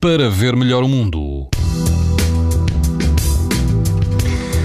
para ver melhor o mundo.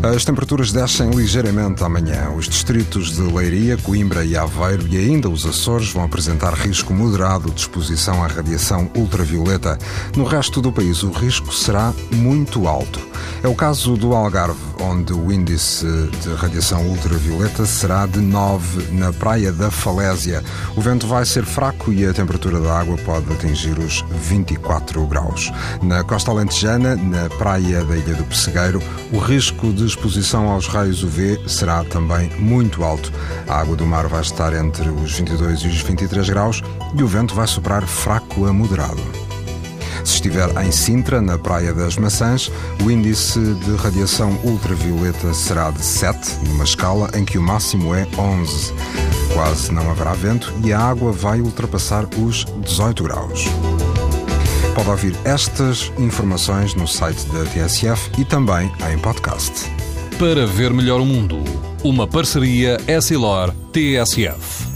As temperaturas descem ligeiramente amanhã. Os distritos de Leiria, Coimbra e Aveiro e ainda os Açores vão apresentar risco moderado de exposição à radiação ultravioleta. No resto do país, o risco será muito alto. É o caso do Algarve, onde o índice de radiação ultravioleta será de 9 na Praia da Falésia. O vento vai ser fraco e a temperatura da água pode atingir os 24 graus. Na costa alentejana, na Praia da Ilha do Pessegueiro, o risco de exposição aos raios UV será também muito alto. A água do mar vai estar entre os 22 e os 23 graus e o vento vai soprar fraco a moderado. Se estiver em Sintra, na Praia das Maçãs, o índice de radiação ultravioleta será de 7, numa escala em que o máximo é 11. Quase não haverá vento e a água vai ultrapassar os 18 graus. Pode ouvir estas informações no site da TSF e também em podcast. Para ver melhor o mundo, uma parceria Essilor-TSF.